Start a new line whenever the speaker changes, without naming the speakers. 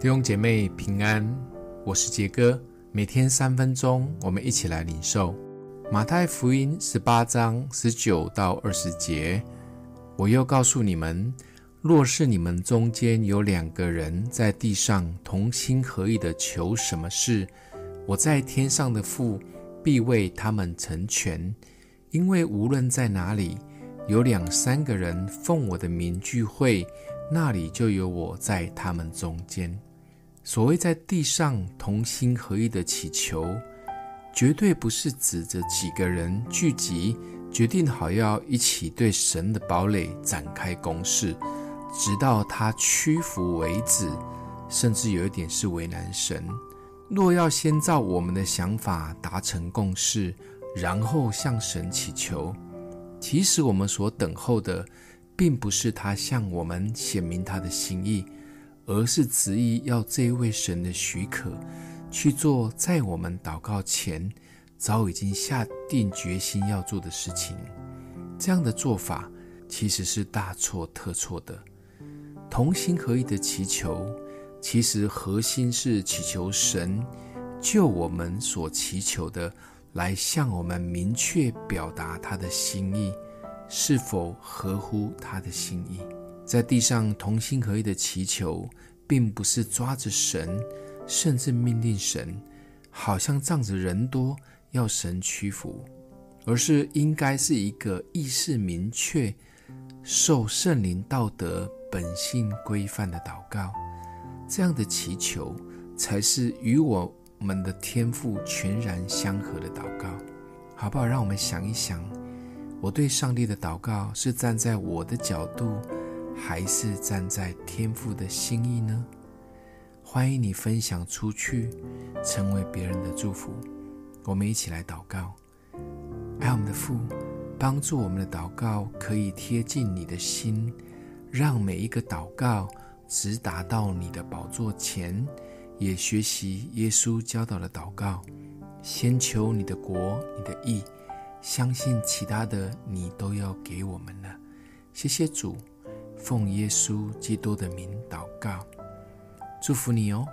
弟兄姐妹平安，我是杰哥。每天三分钟，我们一起来领受马太福音十八章十九到二十节。我又告诉你们，若是你们中间有两个人在地上同心合意的求什么事，我在天上的父必为他们成全。因为无论在哪里有两三个人奉我的名聚会，那里就有我在他们中间。所谓在地上同心合意的祈求，绝对不是指着几个人聚集，决定好要一起对神的堡垒展开攻势，直到他屈服为止，甚至有一点是为难神。若要先照我们的想法达成共识，然后向神祈求，其实我们所等候的，并不是他向我们显明他的心意。而是执意要这位神的许可去做，在我们祷告前早已经下定决心要做的事情。这样的做法其实是大错特错的。同心合意的祈求，其实核心是祈求神就我们所祈求的来向我们明确表达他的心意，是否合乎他的心意。在地上同心合意的祈求，并不是抓着神，甚至命令神，好像仗着人多要神屈服，而是应该是一个意识明确、受圣灵道德本性规范的祷告。这样的祈求，才是与我们的天赋全然相合的祷告，好不好？让我们想一想，我对上帝的祷告是站在我的角度。还是站在天父的心意呢？欢迎你分享出去，成为别人的祝福。我们一起来祷告，爱我们的父，帮助我们的祷告可以贴近你的心，让每一个祷告直达到你的宝座前。也学习耶稣教导的祷告，先求你的国、你的义，相信其他的你都要给我们了。谢谢主。奉耶稣基督的名祷告，祝福你哦。